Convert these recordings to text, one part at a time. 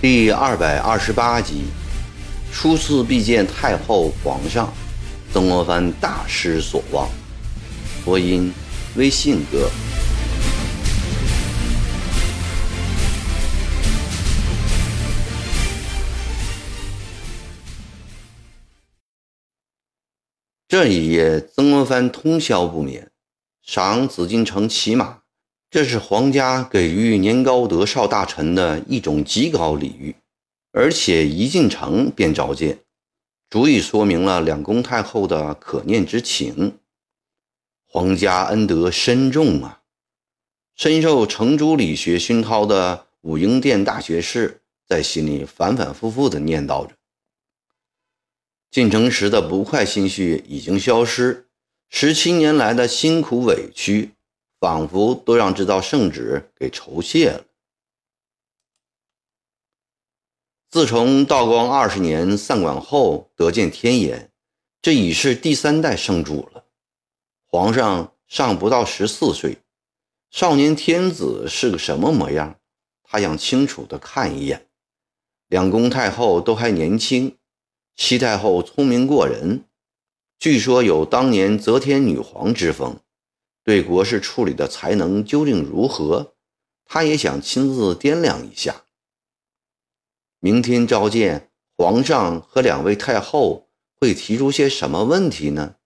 第二百二十八集，初次必见太后皇上，曾国藩大失所望。播音：微信哥。这一夜，曾国藩通宵不眠，赏紫禁城骑马。这是皇家给予年高德少大臣的一种极高礼遇，而且一进城便召见，足以说明了两宫太后的可念之情。皇家恩德深重啊！深受程朱理学熏陶的武英殿大学士在心里反反复复地念叨着。进城时的不快心绪已经消失，十七年来的辛苦委屈，仿佛都让这道圣旨给酬谢了。自从道光二十年散馆后得见天颜，这已是第三代圣主了。皇上尚不到十四岁，少年天子是个什么模样？他想清楚地看一眼。两宫太后都还年轻。西太后聪明过人，据说有当年则天女皇之风，对国事处理的才能究竟如何？他也想亲自掂量一下。明天召见皇上和两位太后，会提出些什么问题呢？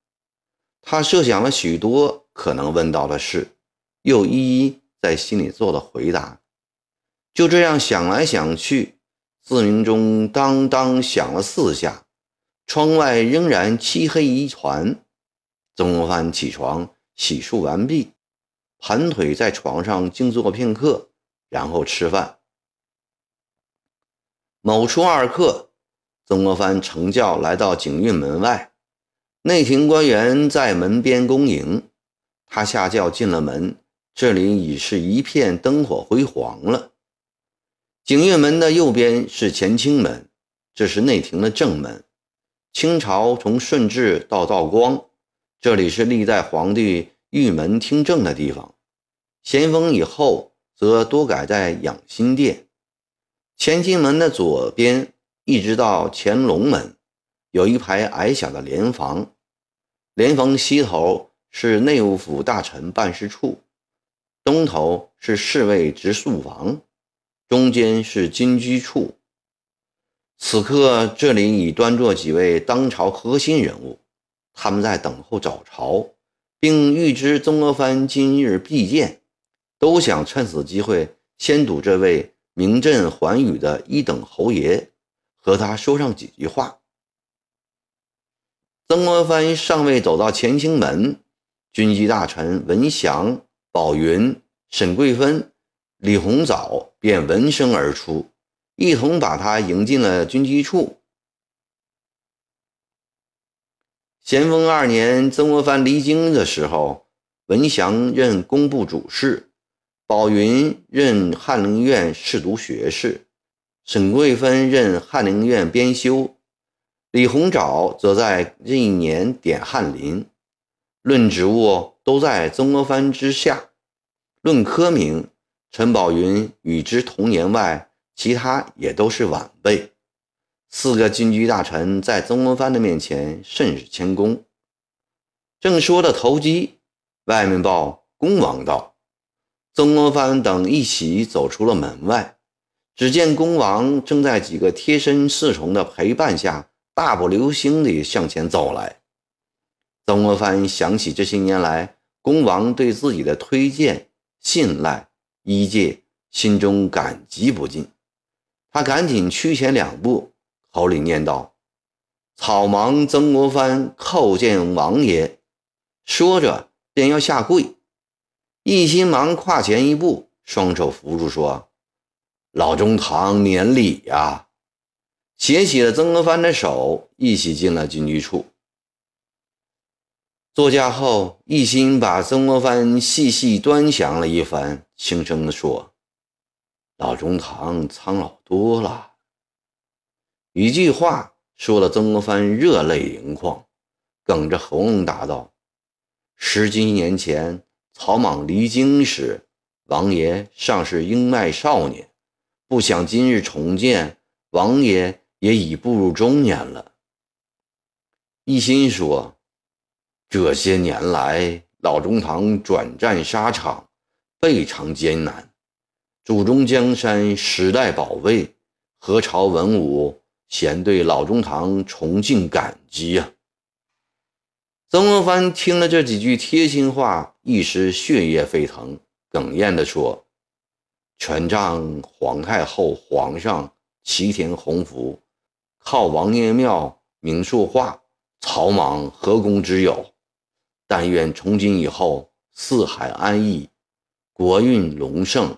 他设想了许多可能问到的事，又一一在心里做了回答。就这样想来想去。自鸣钟当当响了四下，窗外仍然漆黑一团。曾国藩起床洗漱完毕，盘腿在床上静坐片刻，然后吃饭。某初二刻，曾国藩乘轿来到景运门外，内廷官员在门边恭迎。他下轿进了门，这里已是一片灯火辉煌了。景岳门的右边是乾清门，这是内廷的正门。清朝从顺治到道光，这里是历代皇帝御门听政的地方。咸丰以后，则多改在养心殿。乾清门的左边，一直到乾隆门，有一排矮小的帘房。帘房西头是内务府大臣办事处，东头是侍卫直宿房。中间是金居处，此刻这里已端坐几位当朝核心人物，他们在等候早朝，并预知曾国藩今日必见，都想趁此机会先睹这位名震寰宇的一等侯爷，和他说上几句话。曾国藩尚未走到乾清门，军机大臣文祥、宝云、沈桂芬。李鸿藻便闻声而出，一同把他迎进了军机处。咸丰二年，曾国藩离京的时候，文祥任工部主事，宝云任翰林院侍读学士，沈桂芬任翰林院编修，李鸿藻则在这一年点翰林。论职务，都在曾国藩之下；论科名，陈宝云与之同年外，其他也都是晚辈。四个军机大臣在曾国藩的面前甚是谦恭。正说着投机，外面报恭王到。曾国藩等一起走出了门外，只见恭王正在几个贴身侍从的陪伴下，大步流星地向前走来。曾国藩想起这些年来恭王对自己的推荐、信赖。一介心中感激不尽，他赶紧趋前两步，口里念道：“草莽曾国藩叩见王爷。”说着便要下跪，一心忙跨前一步，双手扶住，说：“老中堂免礼呀！”携起了曾国藩的手，一起进了军机处。坐下后，一心把曾国藩细细端详了一番，轻声地说：“老中堂苍老多了。”一句话说的曾国藩热泪盈眶，哽着喉咙答道：“十几年前草莽离京时，王爷尚是英迈少年，不想今日重见，王爷也已步入中年了。”一心说：“这些年来，老中堂转战沙场，非常艰难，主中江山，时代保卫，何朝文武。”先对老中堂崇敬感激呀！曾国藩听了这几句贴心话，一时血液沸腾，哽咽地说：“全仗皇太后、皇上齐天洪福，靠王爷庙明说话，草莽何功之有？但愿从今以后四海安逸，国运隆盛。”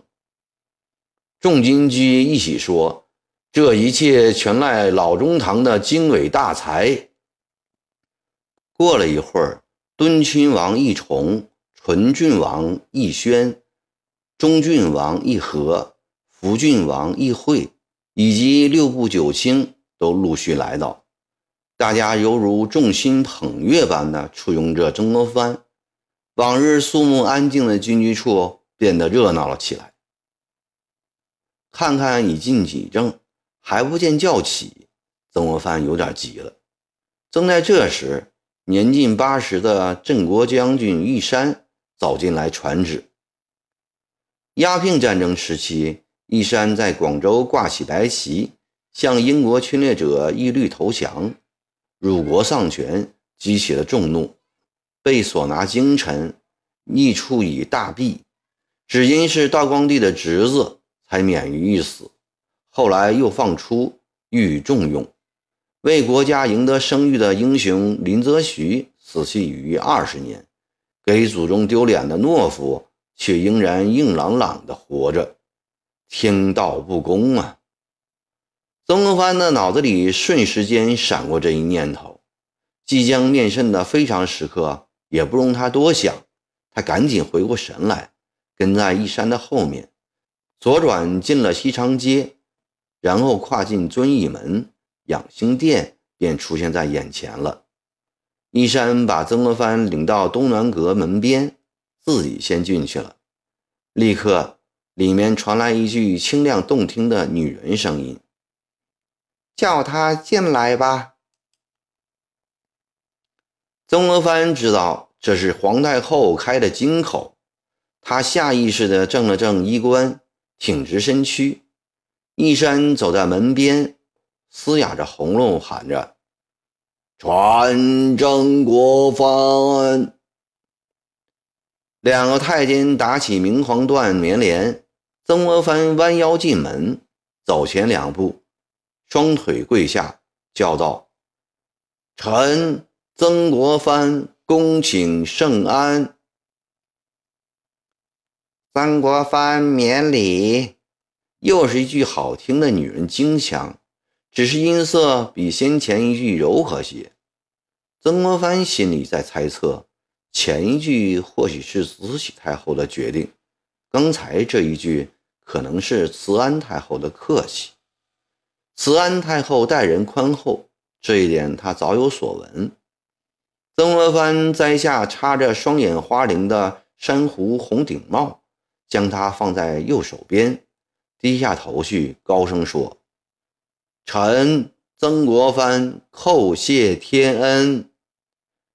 众金居一起说。这一切全赖老中堂的经纬大才。过了一会儿，敦亲王奕崇、纯郡王奕宣、中郡王奕和、福郡王奕惠以及六部九卿都陆续来到，大家犹如众星捧月般的簇拥着曾国藩。往日肃穆安静的军机处变得热闹了起来。看看已近几正。还不见叫起，曾国藩有点急了。正在这时，年近八十的镇国将军玉山走进来传旨：鸦片战争时期，玉山在广州挂起白旗，向英国侵略者一律投降，辱国丧权，激起了众怒，被所拿京城，逆处以大毙。只因是道光帝的侄子，才免于一死。后来又放出，予以重用。为国家赢得声誉的英雄林则徐死去于二十年，给祖宗丢脸的懦夫却仍然硬朗朗的活着，天道不公啊！曾国藩的脑子里瞬时间闪过这一念头，即将面圣的非常时刻也不容他多想，他赶紧回过神来，跟在一山的后面，左转进了西长街。然后跨进遵义门，养心殿便出现在眼前了。一山把曾国藩领到东南阁门边，自己先进去了。立刻，里面传来一句清亮动听的女人声音：“叫他进来吧。”曾国藩知道这是皇太后开的金口，他下意识地正了正衣冠，挺直身躯。一山走在门边，嘶哑着喉咙喊着：“传曾国藩。”两个太监打起明黄缎棉帘，曾国藩弯腰进门，走前两步，双腿跪下，叫道：“臣曾国藩恭请圣安。”曾国藩免礼。又是一句好听的女人京腔，只是音色比先前一句柔和些。曾国藩心里在猜测，前一句或许是慈禧太后的决定，刚才这一句可能是慈安太后的客气。慈安太后待人宽厚，这一点他早有所闻。曾国藩摘下插着双眼花翎的珊瑚红顶帽，将它放在右手边。低下头去，高声说：“臣曾国藩叩谢天恩。”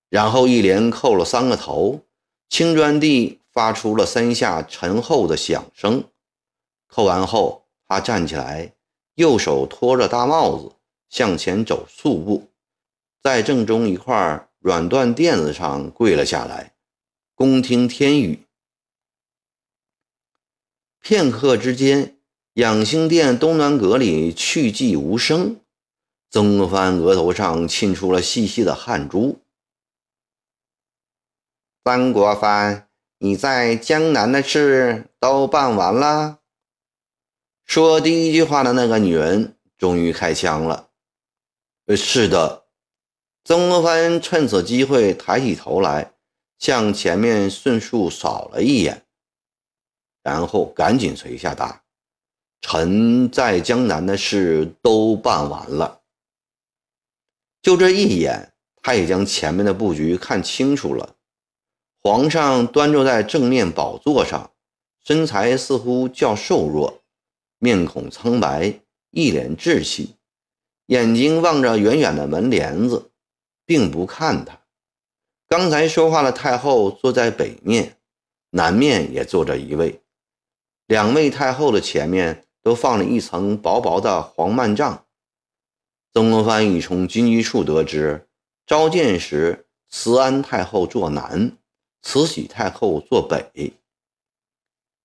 然后一连叩了三个头，青砖地发出了三下沉厚的响声。叩完后，他站起来，右手托着大帽子，向前走数步，在正中一块软缎垫子上跪了下来，恭听天语。片刻之间。养心殿东南阁里去寂无声，曾国藩额头上沁出了细细的汗珠。曾国藩，你在江南的事都办完了？说第一句话的那个女人终于开枪了。呃，是的。曾国藩趁此机会抬起头来，向前面迅速扫了一眼，然后赶紧垂下答。臣在江南的事都办完了，就这一眼，他也将前面的布局看清楚了。皇上端坐在正面宝座上，身材似乎较瘦弱，面孔苍白，一脸稚气，眼睛望着远远的门帘子，并不看他。刚才说话的太后坐在北面，南面也坐着一位。两位太后的前面都放了一层薄薄的黄幔帐。曾国藩已从军机处得知，召见时慈安太后坐南，慈禧太后坐北。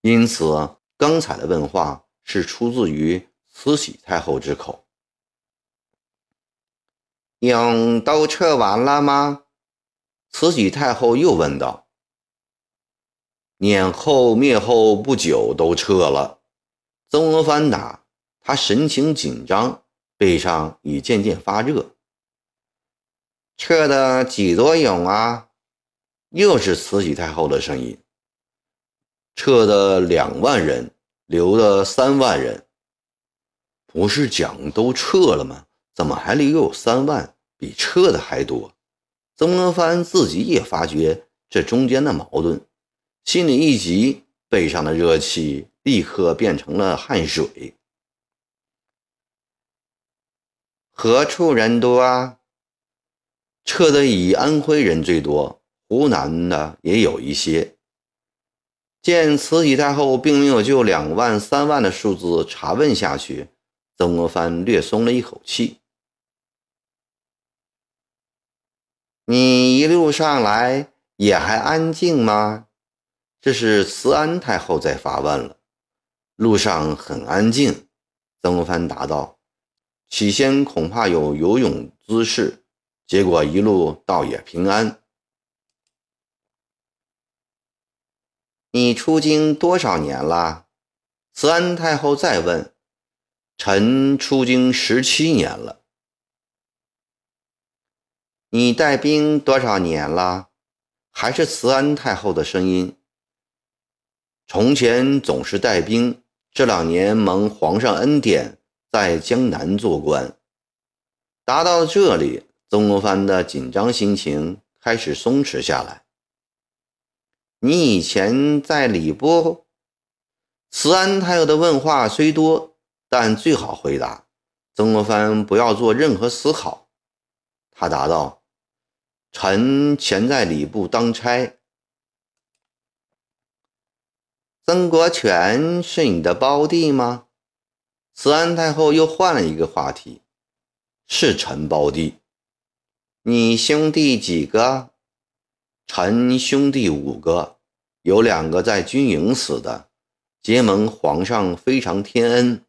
因此，刚才的问话是出自于慈禧太后之口。用都撤完了吗？慈禧太后又问道。撵后灭后不久都撤了，曾国藩打。他神情紧张，背上已渐渐发热。撤的几多勇啊？又是慈禧太后的声音。撤的两万人，留的三万人。不是讲都撤了吗？怎么还留有三万？比撤的还多。曾国藩自己也发觉这中间的矛盾。心里一急，背上的热气立刻变成了汗水。何处人多啊？撤的以安徽人最多，湖南的也有一些。见慈禧太后并没有就两万、三万的数字查问下去，曾国藩略松了一口气。你一路上来也还安静吗？这是慈安太后在发问了。路上很安静，曾国藩答道：“起先恐怕有游泳姿势，结果一路倒也平安。”你出京多少年了？慈安太后再问：“臣出京十七年了。”你带兵多少年了？还是慈安太后的声音。从前总是带兵，这两年蒙皇上恩典，在江南做官。答到这里，曾国藩的紧张心情开始松弛下来。你以前在礼部？慈安太后的问话虽多，但最好回答。曾国藩不要做任何思考。他答道：“臣前在礼部当差。”曾国荃是你的胞弟吗？慈安太后又换了一个话题，是臣胞弟。你兄弟几个？臣兄弟五个，有两个在军营死的，结盟皇上非常天恩。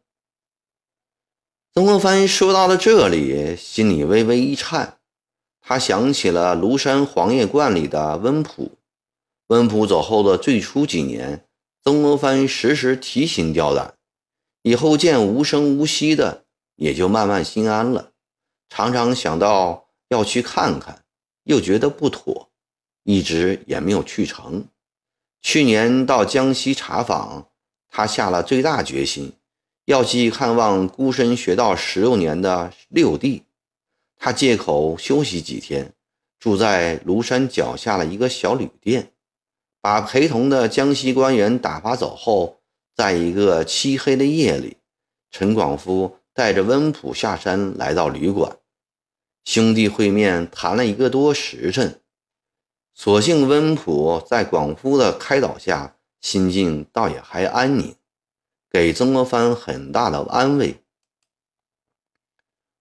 曾国藩说到了这里，心里微微一颤，他想起了庐山黄叶观里的温普。温普走后的最初几年。曾国藩时时提心吊胆，以后见无声无息的，也就慢慢心安了。常常想到要去看看，又觉得不妥，一直也没有去成。去年到江西查访，他下了最大决心，要去看望孤身学道十六年的六弟。他借口休息几天，住在庐山脚下的一个小旅店。把陪同的江西官员打发走后，在一个漆黑的夜里，陈广夫带着温普下山来到旅馆，兄弟会面谈了一个多时辰。所幸温普在广夫的开导下，心境倒也还安宁，给曾国藩很大的安慰。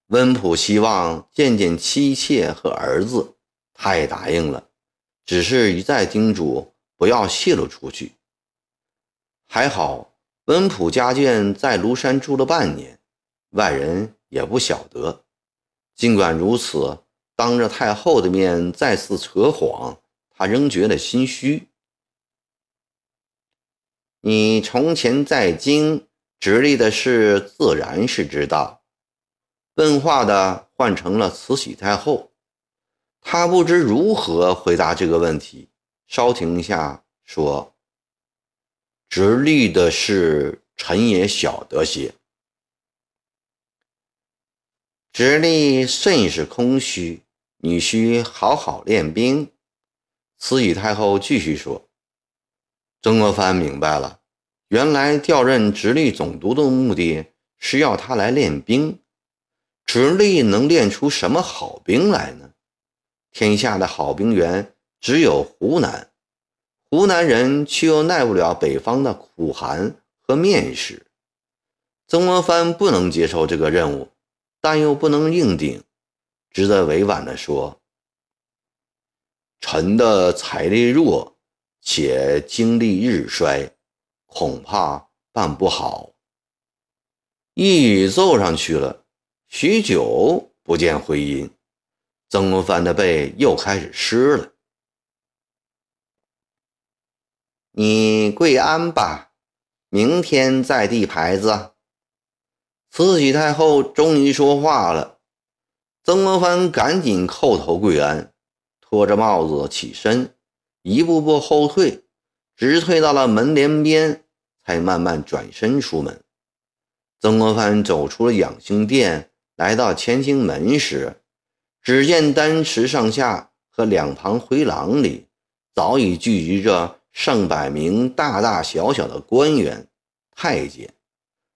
温普希望见见妻妾和儿子，他也答应了，只是一再叮嘱。不要泄露出去。还好，温普家眷在庐山住了半年，外人也不晓得。尽管如此，当着太后的面再次扯谎，他仍觉得心虚。你从前在京直隶的事，自然是知道。问话的换成了慈禧太后，她不知如何回答这个问题。稍停一下，说：“直隶的事，臣也晓得些。直隶甚是空虚，你需好好练兵。”慈禧太后继续说：“曾国藩明白了，原来调任直隶总督的目的是要他来练兵。直隶能练出什么好兵来呢？天下的好兵员只有湖南，湖南人却又耐不了北方的苦寒和面食。曾国藩不能接受这个任务，但又不能硬顶，只得委婉地说。”臣的财力弱，且精力日衰，恐怕办不好。一语奏上去了，许久不见回音，曾国藩的背又开始湿了。你跪安吧，明天再递牌子。慈禧太后终于说话了，曾国藩赶紧叩头跪安。拖着帽子起身，一步步后退，直退到了门帘边，才慢慢转身出门。曾国藩走出了养心殿，来到乾清门时，只见丹池上下和两旁回廊里，早已聚集着上百名大大小小的官员、太监，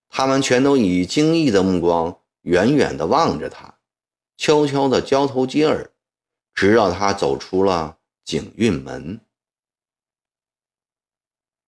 他们全都以惊异的目光远远地望着他，悄悄地交头接耳。直到他走出了景运门。